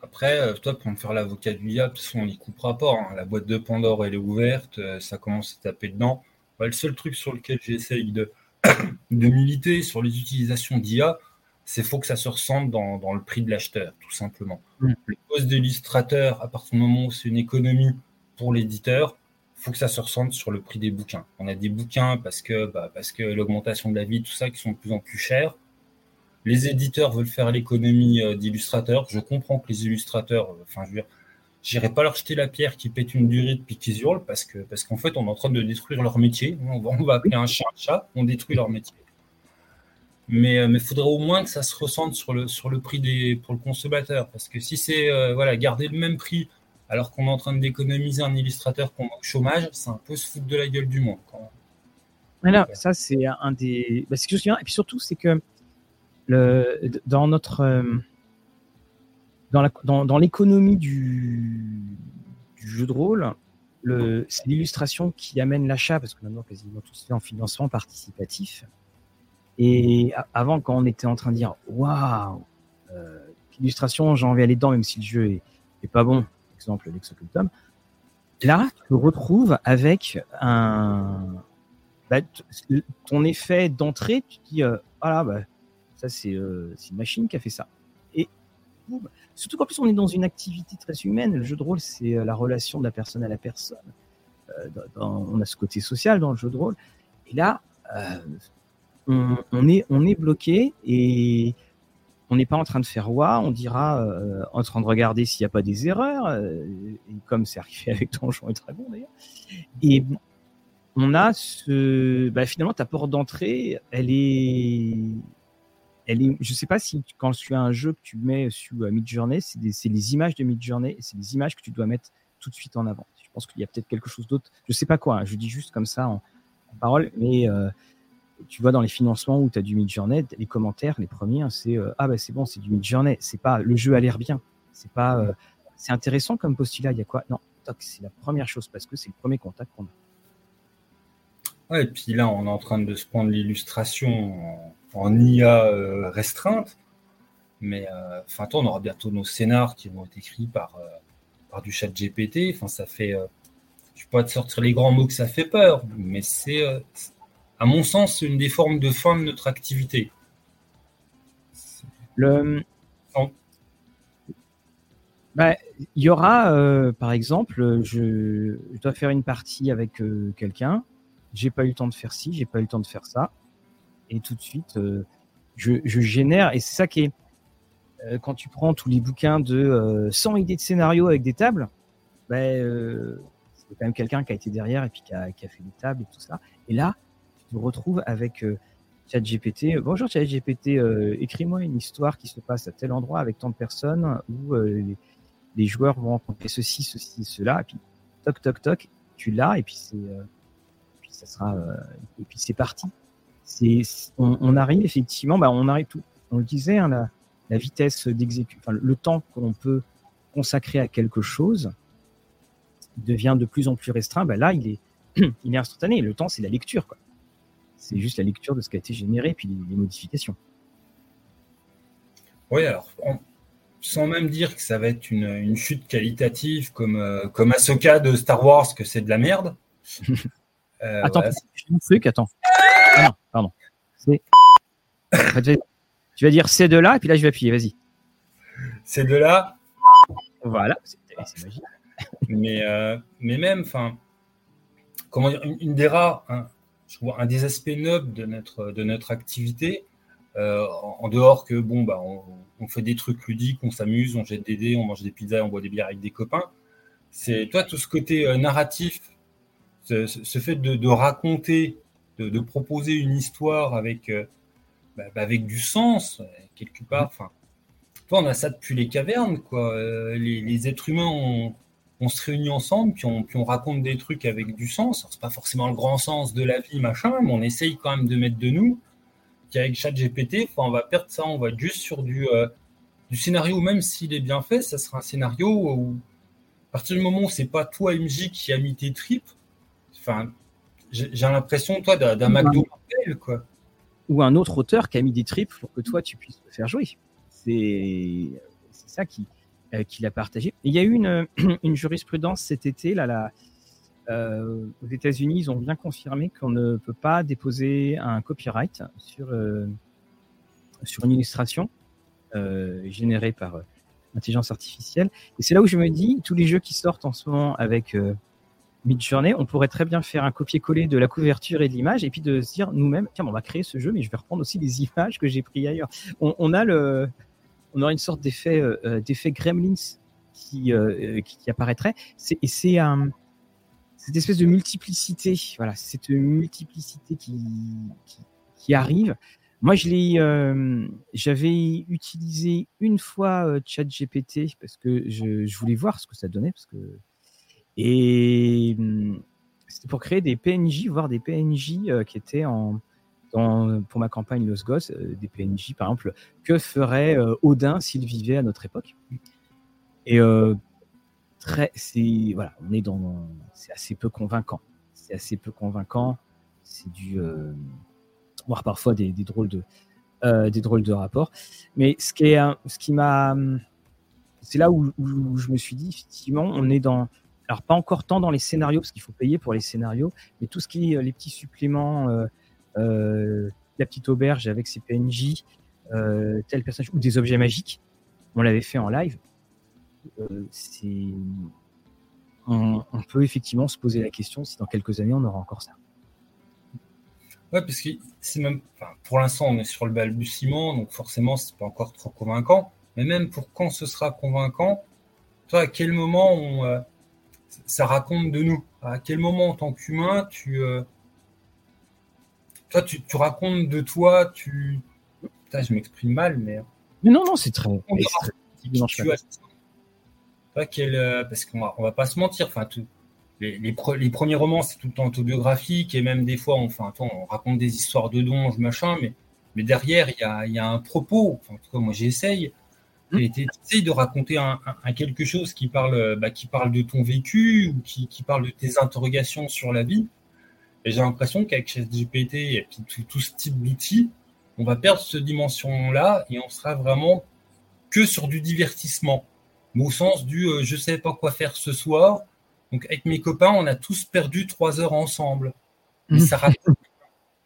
Après, euh, toi, pour me faire l'avocat du diable, de toute façon, on n'y coupera pas. hein. La boîte de Pandore, elle est ouverte, euh, ça commence à taper dedans. Ouais, le seul truc sur lequel j'essaye de, de militer sur les utilisations d'IA, c'est faut que ça se ressente dans, dans le prix de l'acheteur, tout simplement. Mm. Le poste d'illustrateur, à partir du moment où c'est une économie pour l'éditeur, faut que ça se ressente sur le prix des bouquins. On a des bouquins parce que, bah, parce que l'augmentation de la vie, tout ça, qui sont de plus en plus chers. Les éditeurs veulent faire l'économie euh, d'illustrateurs. Je comprends que les illustrateurs, euh, enfin, je veux dire, pas leur jeter la pierre qui pète une durée puis qu'ils hurlent parce que, parce qu'en fait, on est en train de détruire leur métier. On va, on appeler un chat un chat, on détruit leur métier. Mais il faudrait au moins que ça se ressente sur le, prix des, pour le consommateur. Parce que si c'est euh, voilà, garder le même prix alors qu'on est en train d'économiser un illustrateur qu'on au chômage, c'est un peu se foutre de la gueule du monde. Quand même. Voilà, ça c'est un des. Bah, c'est que je souviens. Et puis surtout, c'est que le, dans notre euh, dans la dans, dans l'économie du, du jeu de rôle, le, c'est l'illustration qui amène l'achat parce que maintenant quasiment tout se fait en financement participatif. Et avant, quand on était en train de dire waouh, euh, l'illustration, j'ai envie d'aller dedans, même si le jeu est, est pas bon. Exemple, l'Exocultum. Là, tu te retrouves avec un bah, ton effet d'entrée, tu dis euh, ah bah, ça c'est euh, c'est une machine qui a fait ça. Et boum. surtout qu'en plus on est dans une activité très humaine. Le jeu de rôle, c'est euh, la relation de la personne à la personne. Dans- on a ce côté social dans le jeu de rôle. Et là, on, on est on est bloqué et on n'est pas en train de faire wa, on dira euh, en train de regarder s'il n'y a pas des erreurs, euh, et comme c'est arrivé avec Donjon et Dragon d'ailleurs. Et on a ce, bah, finalement ta porte d'entrée, elle est, elle est, je sais pas si quand tu as un jeu que tu mets sur euh, Midjourney, c'est les images de Midjourney, c'est des images que tu dois mettre tout de suite en avant. Je pense qu'il y a peut-être quelque chose d'autre, je sais pas quoi, hein, je dis juste comme ça en, en parole, mais euh, tu vois dans les financements où tu as du Midjourney, les commentaires, les premiers, hein, c'est euh, ah bah c'est bon, c'est du Midjourney, c'est pas le jeu a l'air bien, c'est pas, euh, c'est intéressant comme postulat, il y a quoi Non, c'est la première chose parce que c'est le premier contact qu'on a. Ouais, et puis là, on est en train de se prendre l'illustration en, IA euh, restreinte. Mais euh, enfin, toi, on aura bientôt nos scénars qui vont être écrits par, euh, par du chat GPT. Enfin, ça fait. euh, je ne peux pas te sortir les grands mots que ça fait peur, mais euh, c'est- à mon sens, une des formes de fin de notre activité. Le... Bah, il y aura, euh, par exemple, je, je dois faire une partie avec euh, quelqu'un, j'ai pas eu le temps de faire ci, j'ai pas eu le temps de faire ça, et tout de suite, euh, je, je génère, et c'est ça qui est, euh, quand tu prends tous les bouquins de euh, 100 idées de scénario avec des tables, euh, c'est quand même quelqu'un qui a été derrière et puis qui a, qui a fait des tables et tout ça. Et là, tu te retrouves avec euh, ChatGPT. Bonjour ChatGPT, euh, écris-moi une histoire qui se passe à tel endroit avec tant de personnes où euh, les, joueurs vont rencontrer ceci, ceci, cela. Et puis toc, toc, toc, tu l'as et puis c'est, ça sera, et puis c'est parti. C'est, on, arrive effectivement, bah, on arrive tout. On le disait, hein, la, vitesse d'exécution, le temps que l'on peut consacrer à quelque chose devient de plus en plus restreint. Bah, là, il est, il est instantané. Le temps, c'est la lecture, quoi. C'est juste la lecture de ce qui a été généré, puis les, les modifications. Oui, alors, on- sans même dire que ça va être une, une chute qualitative comme, euh, comme Ahsoka de Star Wars, que c'est de la merde. Euh, attends, voilà, un truc, attends. Ah non, pardon. C'est. Tu vas- tu vas dire c'est de là, et puis là, je vais appuyer, vas-y. c'est de là, Voilà, c'est c'est magique. mais, euh, mais même, enfin, comment dire, une, une des rares, hein, je vois, un des aspects nobles de notre, de notre activité, euh, en, dehors que, bon, bah, on, on fait des trucs ludiques, on s'amuse, on jette des dés, on mange des pizzas, on boit des bières avec des copains, c'est, toi, tout ce côté euh, narratif, ce, fait de, de raconter, de, de proposer une histoire avec, euh, bah, bah, avec du sens, quelque part, enfin, toi, on a ça depuis les cavernes, quoi. Les, les êtres humains, on, on se réunit ensemble, puis on, puis on raconte des trucs avec du sens. Alors, C'est pas forcément le grand sens de la vie, machin, mais on essaye quand même de mettre de nous. Puis avec ChatGPT, on va perdre ça, on va être juste sur du, euh, du scénario, même s'il est bien fait, ça sera un scénario où, à partir du moment où c'est pas toi, MJ, qui a mis tes tripes, enfin, j'ai j'ai l'impression, toi, d'un d'un McDo Marvel, quoi. Ou un autre auteur qui a mis des tripes pour que toi, tu puisses le faire jouer. C'est c'est ça qui. Qu'il a partagé. il y a eu une, une jurisprudence cet été, là, là aux États-Unis, ils ont bien confirmé qu'on ne peut pas déposer un copyright sur, sur une illustration générée par intelligence artificielle. Et c'est là où je me dis, tous les jeux qui sortent en ce moment avec euh, Midjourney, on pourrait très bien faire un copier-coller de la couverture et de l'image, et puis de se dire nous-mêmes, tiens, on va créer ce jeu, mais je vais reprendre aussi les images que j'ai prises ailleurs. On, a le, on aura une sorte d'effet, euh, euh, Gremlins qui, qui, apparaîtrait. Et c'est un, cette espèce de multiplicité, voilà, cette multiplicité qui, qui, arrive. Moi, euh, j'avais utilisé une fois euh, ChatGPT parce que je, voulais voir ce que ça donnait parce que et hum, c'était pour créer des PNJ, voir des PNJ euh, qui étaient en pour ma campagne Los Gosses, des PNJ par exemple, que ferait Odin s'il vivait à notre époque? Et très, c'est voilà, on est dans, c'est assez peu convaincant. C'est assez peu convaincant. C'est du voire parfois des, drôles de euh, des drôles de rapports. Mais ce qui est ce qui m'a c'est là où, je me suis dit effectivement on est dans alors pas encore tant dans les scénarios parce qu'il faut payer pour les scénarios, mais tout ce qui est euh, les petits suppléments, euh, la petite auberge avec ses PNJ, tel personnage ou des objets magiques, on l'avait fait en live. c'est on, peut effectivement se poser la question si dans quelques années on aura encore ça. Ouais, parce que c'est même, pour l'instant, on est sur le balbutiement, donc forcément, c'est pas encore trop convaincant. Mais même pour quand ce sera convaincant, toi, à quel moment euh, ça raconte de nous? À quel moment, en tant qu'humain, tu, euh, toi, tu, tu, racontes de toi, tu, Putain, je m'exprime mal, mais. Mais non, non, c'est très. Tu as, quel, euh, parce qu'on va, on va pas se mentir, enfin, tout, les, les, premiers romans, c'est tout le temps autobiographique et même des fois, on, enfin, on raconte des histoires de donges, machin, mais, mais derrière, il y a, y a, un propos. Enfin, en tout cas, moi, j'essaye. Mmh. J'essaye de raconter un, un, quelque chose qui parle, bah, qui parle de ton vécu ou qui, qui parle de tes interrogations sur la vie. Et j'ai l'impression qu'avec ChatGPT et puis tout, tout ce type d'outils, on va perdre cette dimension-là et on sera vraiment que sur du divertissement. au sens du euh, je sais pas quoi faire ce soir, donc avec mes copains, on a tous perdu trois heures ensemble. Mais ça raconte,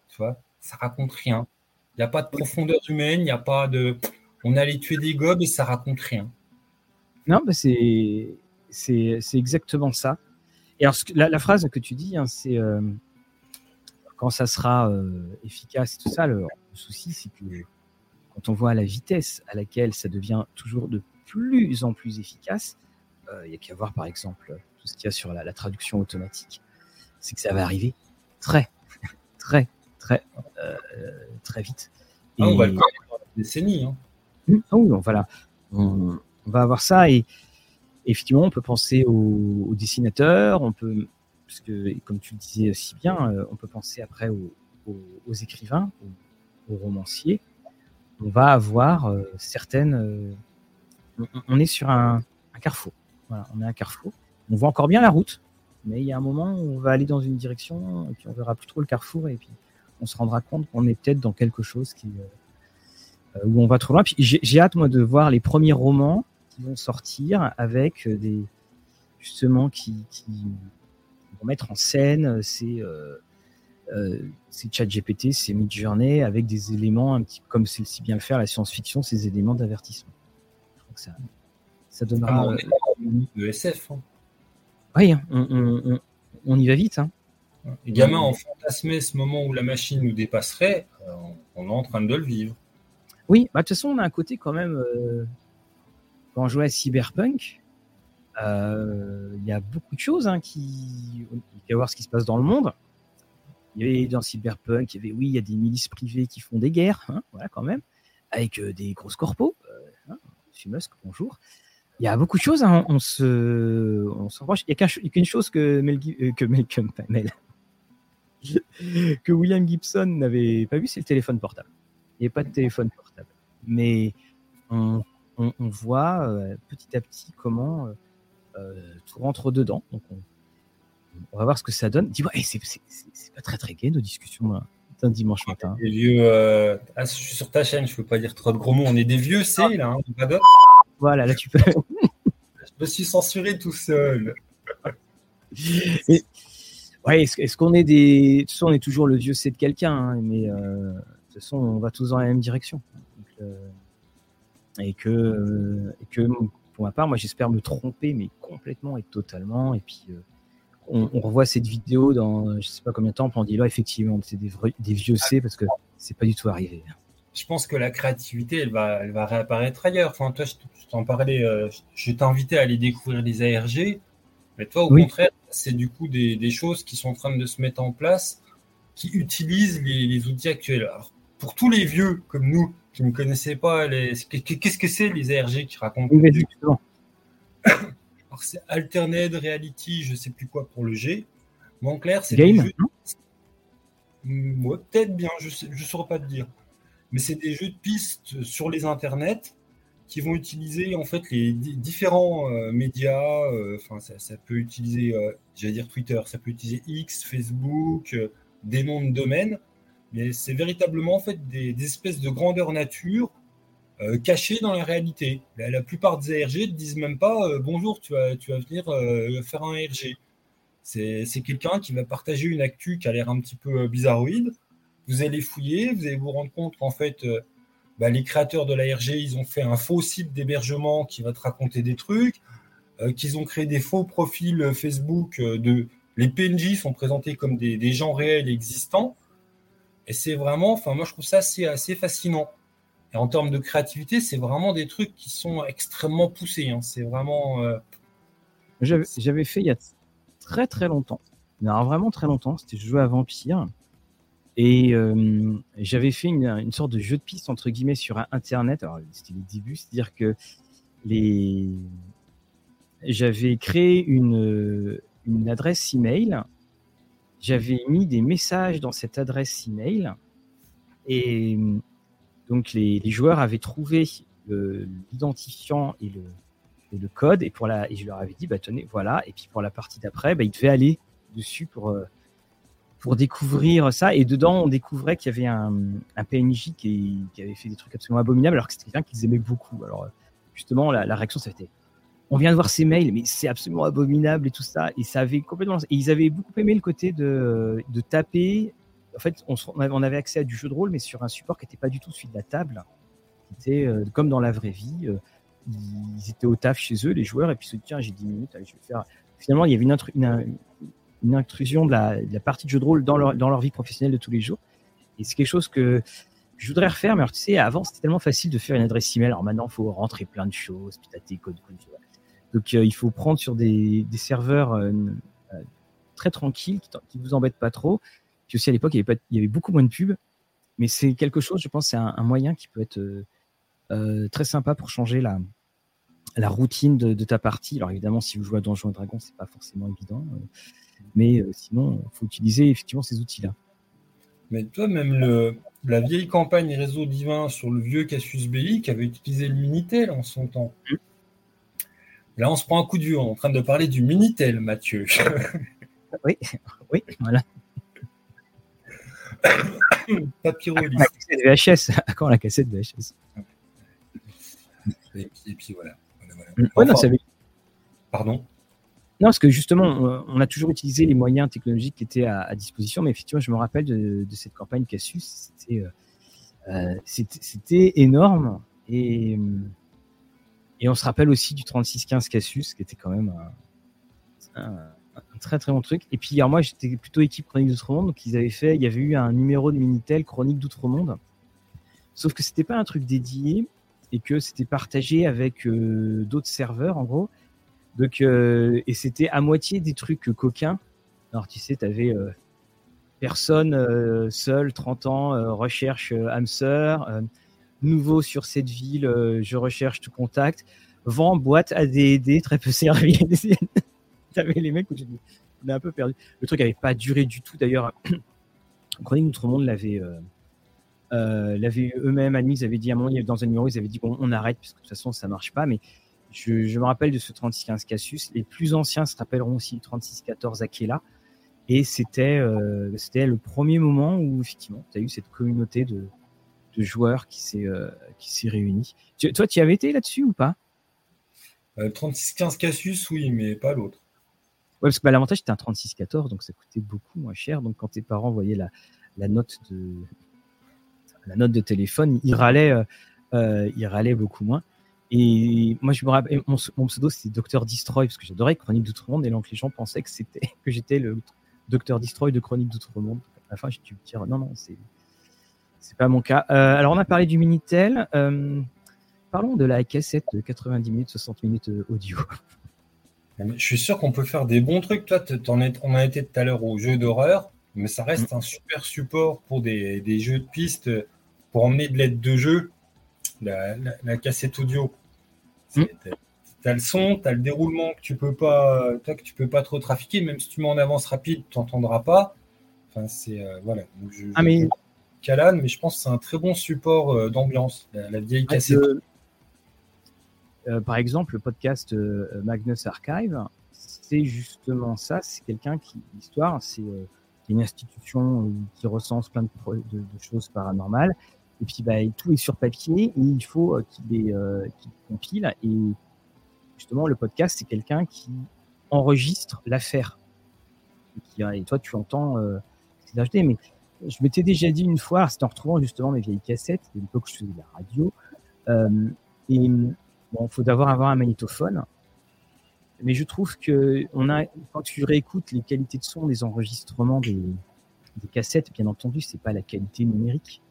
tu vois, ça raconte rien. Il n'y a pas de profondeur humaine, il n'y a pas de. On allait tuer des gobes et ça raconte rien. Non, mais c'est c'est exactement ça. Et alors la, phrase que tu dis, hein, c'est euh, quand ça sera euh, efficace et tout ça. Le, souci, c'est que quand on voit la vitesse à laquelle ça devient toujours de plus en plus efficace, euh, il y a qu'à voir par exemple tout ce qu'il y a sur la, traduction automatique, c'est que ça va arriver très, très, très, euh, très vite. Ah, on va le dans la décennie. Hein. Hum, ah oui, voilà. On, va avoir ça et effectivement, on peut penser aux, dessinateurs, on peut, parce que comme tu le disais si bien, euh, on peut penser après aux, écrivains, aux, romanciers. On va avoir euh, certaines. on, est sur un, carrefour. On est un carrefour on voit encore bien la route, mais il y a un moment où on va aller dans une direction et puis on verra plus trop le carrefour et puis on se rendra compte qu'on est peut-être dans quelque chose qui euh, où on va trop loin. J'ai hâte moi de voir les premiers romans qui vont sortir avec des justement qui, mettre en scène ces euh, euh, ces chat GPT, ces mid-journée avec des éléments un petit comme c'est si bien le faire la science-fiction, ces éléments d'avertissement. Je crois que ça, ça donnera. Ah, on SF. Hein. Oui, on, y va vite. Hein. Les gamins ont fantasmé ce moment où la machine nous dépasserait. Euh, on est en train de le vivre. Oui, bah, de toute façon, on a un côté quand même. Euh, quand on jouait à Cyberpunk, euh, il y a beaucoup de choses hein, qui. Il faut voir ce qui se passe dans le monde. Il y avait dans Cyberpunk, il y avait, oui, il y a des milices privées qui font des guerres, hein, voilà, quand même, avec des grosses corpos. Hein, Musk, bonjour il y a beaucoup de choses. Hein. On se, on s'approche. Il n'y a qu'une chose que Mel, euh, que William Gibson n'avait pas vu, c'est le téléphone portable. Il n'y a pas de téléphone portable, mais on, voit euh, petit à petit comment euh, tout rentre dedans. Donc on, va voir ce que ça donne. Dis-moi, c'est pas très très gai nos discussions d'un dimanche matin. Des vieux, ah, je suis sur ta chaîne, je ne peux pas dire trop de gros mots. On est des vieux, c'est là, hein, voilà, là tu peux. Je me suis censuré tout seul. ouais, est-ce, qu'on est des. De toute façon, on est toujours le vieux C de quelqu'un, hein, mais euh, de toute façon, on va tous dans la même direction. Euh, et, que, et que, pour ma part, moi, j'espère me tromper, mais complètement et totalement. Et puis, euh, on, revoit cette vidéo dans je sais pas combien de temps, on dit là, effectivement, c'est des, des vieux C parce que c'est pas du tout arrivé je pense que la créativité, elle va, elle va réapparaître ailleurs. Enfin, toi, je t'en parlais, euh, je t'invitais à aller découvrir les ARG, mais toi, au contraire, c'est du coup des, des, choses qui sont en train de se mettre en place, qui utilisent les, les outils actuels. Alors, pour tous les vieux comme nous qui ne connaissaient pas, qu'est-ce que c'est les ARG qui racontent Alors, c'est Alternate Reality, je sais plus quoi pour le G. Mais en clair, c'est des jeux... Hmm, peut-être bien, je ne saurais pas te dire mais c'est des jeux de pistes sur les internets qui vont utiliser en fait les différents euh, médias. Euh, enfin, ça, peut utiliser, euh, j'allais dire Twitter, ça peut utiliser X, Facebook, des noms de domaine, mais c'est véritablement en fait des, espèces de grandeur nature cachées dans la réalité. La, plupart des ARG ne disent même pas bonjour, tu vas, tu vas venir faire un ARG. C'est quelqu'un qui va partager une actu qui a l'air un petit peu bizarroïde vous allez fouiller, vous allez vous rendre compte qu'en fait, euh, bah, les créateurs de l'ARG, ils ont fait un faux site d'hébergement qui va te raconter des trucs, euh, qu'ils ont créé des faux profils Facebook euh, de. Les PNJ sont présentés comme des, gens réels existants. Et c'est vraiment, enfin, moi je trouve ça assez, assez fascinant. Et en termes de créativité, c'est vraiment des trucs qui sont extrêmement poussés. Hein. C'est vraiment. J'avais fait il y a très très longtemps. Il y a vraiment très longtemps. C'était jouer à Vampire. Et euh, j'avais fait une, sorte de jeu de piste entre guillemets sur Internet. Alors c'était les débuts, c'est-à-dire que les j'avais créé une, une adresse email. J'avais mis des messages dans cette adresse email et donc les, joueurs avaient trouvé l'identifiant et le, code et pour la et je leur avais dit bah tenez voilà et puis pour la partie d'après bah, ils devaient aller dessus pour euh, pour découvrir ça. Et dedans, on découvrait qu'il y avait un, PNJ qui, avait fait des trucs absolument abominables, alors que c'était quelqu'un qu'ils aimaient beaucoup. Alors, justement, la, la réaction, été on vient de voir ces mails, mais c'est absolument abominable et tout ça. Et complètement. Ils avaient beaucoup aimé le côté de, de taper. En fait, on, avait accès à du jeu de rôle, mais sur un support qui n'était pas du tout celui de la table. Qui était euh, comme dans la vraie vie. Euh, ils étaient au taf chez eux, les joueurs, et puis se dit tiens, j'ai 10 minutes. Finalement, il y avait une, intrusion de la, partie de jeu de rôle dans leur, vie professionnelle de tous les jours. Et c'est quelque chose que je voudrais refaire, mais tu sais, avant, c'était tellement facile de faire une adresse email. Alors maintenant, il faut rentrer plein de choses, puis t'as tes codes. Donc, euh, il faut prendre sur des, des serveurs euh, euh, très tranquilles, qui, ne vous embêtent pas trop. Puis aussi, à l'époque, il, y avait il y avait beaucoup moins de pubs. Mais c'est quelque chose, je pense, c'est un, moyen qui peut être très sympa pour changer la, la routine de, de, ta partie. Alors évidemment, si vous jouez à Donjons et Dragons, c'est pas forcément évident. Mais euh, sinon, il faut utiliser effectivement ces outils-là. Mais toi, même le, la vieille campagne Réseau Divin sur le vieux Cassius Belli qui avait utilisé le Minitel en son temps. Là, on se prend un coup de vieux. On est en train de parler du Minitel, Mathieu. oui, oui, voilà. Papyrolise. La cassette VHS. Quand la cassette VHS. Et puis, voilà. voilà, mm. Pardon? Non, parce que justement, on a toujours utilisé les moyens technologiques qui étaient à, disposition, mais effectivement, je me rappelle de, cette campagne Cassius, c'était euh, énorme. Et, et on se rappelle aussi du 3615 Cassius, qui était quand même un, très très bon truc. Et puis, alors moi, j'étais plutôt équipe Chronique d'Outre-Monde, donc ils avaient fait, il y avait eu un numéro de Minitel Chronique d'Outre-Monde. Sauf que c'était pas un truc dédié et que c'était partagé avec euh, d'autres serveurs, en gros. Donc, euh, et c'était à moitié des trucs coquins. Alors, tu sais, tu avais euh, personne euh, seul, 30 ans, recherche âme sœur, nouveau sur cette ville, je recherche tout contact, vend boîte ADD, très peu servi. T'avais les mecs où j'ai on a un peu perdu. Le truc n'avait pas duré du tout d'ailleurs. Chronique Outre-Monde l'avait. Euh, l'avait eux-mêmes admis, ils avaient dit à un dans un numéro, ils avaient dit bon, on arrête parce que de toute façon ça marche pas. Mais je, me rappelle de ce 3615 Cassius. Les plus anciens se rappelleront aussi du 3614 Aquila. Et c'était euh, c'était le premier moment où effectivement tu as eu cette communauté de, de joueurs qui s'est euh, qui s'est réunie. toi, tu y avais été là-dessus ou pas? Le 3615 Cassius, oui, mais pas l'autre. Ouais, parce que bah, l'avantage, c'était un 3614, donc ça coûtait beaucoup moins cher. Donc quand tes parents voyaient la, la note de la note de téléphone, ils râlaient, euh, euh, ils râlaient beaucoup moins. Et moi, je me rappelle, mon, mon pseudo, c'était Docteur Destroy, parce que j'adorais Chronique d'Outre-Monde, et donc les gens pensaient que c'était que j'étais le Docteur Destroy de Chronique d'Outre-Monde. À la fin, j'ai dû me dire, non, non, c'est c'est pas mon cas. Euh, alors, on a parlé du Minitel. Euh, parlons de la cassette de 90 minutes, 60 minutes euh, audio. Je suis sûr qu'on peut faire des bons trucs. Toi, en es, on a été tout à l'heure au jeu d'horreur, mais ça reste mm. un super support pour des, des, jeux de piste, pour emmener de l'aide de jeu, la, la, cassette audio. Mm. Tu as le son, tu as le déroulement que tu peux pas, que tu peux pas trop trafiquer, même si tu mets en avance rapide, tu n'entendras pas. Enfin, c'est voilà. je, ah, mais Calan, mais je pense que c'est un très bon support euh, d'ambiance, la, vieille ah, cassette. Euh, par exemple, le podcast euh, Magnus Archive, c'est justement ça. C'est quelqu'un qui, l'histoire, c'est une institution qui recense plein de, de, choses paranormales. Et puis, bah, tout est sur papier et il faut qu'il compile. Et justement, le podcast, c'est quelqu'un qui enregistre l'affaire. Et, et, toi, tu entends c'est acheté, mais je m'étais déjà dit une fois, c'était en retrouvant justement mes vieilles cassettes, à l'époque je faisais de la radio, euh, et bon, faut d'abord avoir un magnétophone, mais je trouve que on a, quand tu réécoutes les qualités de son des enregistrements des, des cassettes, bien entendu, c'est pas la qualité numérique,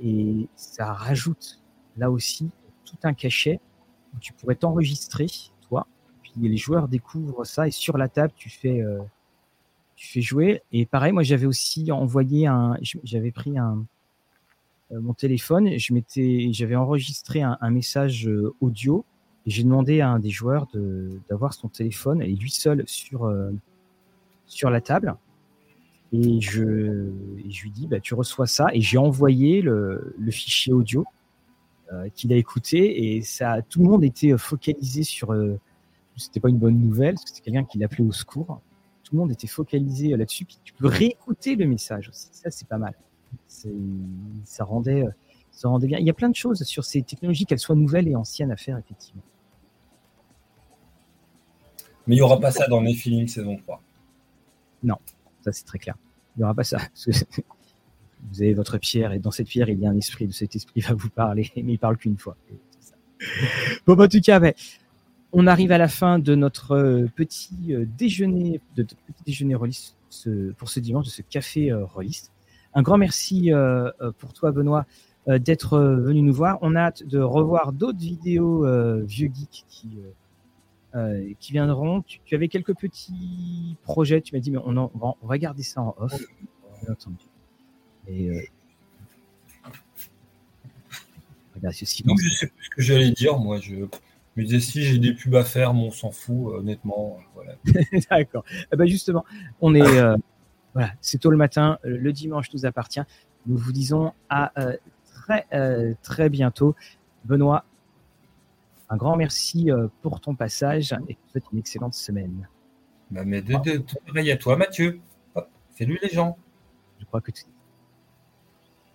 et ça rajoute là aussi tout un cachet où tu pourrais t'enregistrer, toi, puis les joueurs découvrent ça, et sur la table, tu fais... Euh, tu fais jouer. Et pareil, moi, j'avais aussi envoyé un, j'avais pris un, euh, mon téléphone, je m'étais, j'avais enregistré un, message euh, audio et j'ai demandé à un des joueurs de, d'avoir son téléphone et lui seul sur, euh, sur la table. Et je, je lui dis, bah, tu reçois ça. Et j'ai envoyé le, le fichier audio qu'il a écouté et ça, tout le monde était focalisé sur. c'était pas une bonne nouvelle parce que c'était quelqu'un qui l'appelait au secours tout le monde était focalisé euh, là-dessus. Puis tu peux réécouter le message aussi. Ça, c'est pas mal. Ça rendait, euh, ça rendait bien. Il y a plein de choses sur ces technologies, qu'elles soient nouvelles et anciennes à faire, effectivement. Mais il n'y aura pas ça dans les films saison 3. Non, ça c'est très clair. Il n'y aura pas ça. vous avez votre pierre et dans cette pierre, il y a un esprit. De cet esprit va vous parler, mais il parle qu'une fois. Bon, en tout cas, on arrive à la fin de notre euh, petit euh, déjeuner, de, petit déjeuner pour ce dimanche, de ce café euh, release. Un grand merci pour toi, Benoît, d'être venu nous voir. On a hâte de revoir d'autres vidéos vieux geeks qui, qui viendront. Tu, avais quelques petits projets. Tu m'as dit, mais on, va, garder ça en off, bien entendu. Regarde ceci. je sais plus ce que j'allais dire. Moi, me disais si j'ai des pubs à faire, on s'en fout, euh, honnêtement. Euh, D'accord. Eh ben justement, on est euh, voilà, c'est tôt le matin, le dimanche nous appartient. Nous vous disons à très très bientôt, Benoît. Un grand merci pour ton passage et je souhaite une excellente semaine. Bah, mais de, de, à toi, Mathieu. salut les gens. Je crois que tu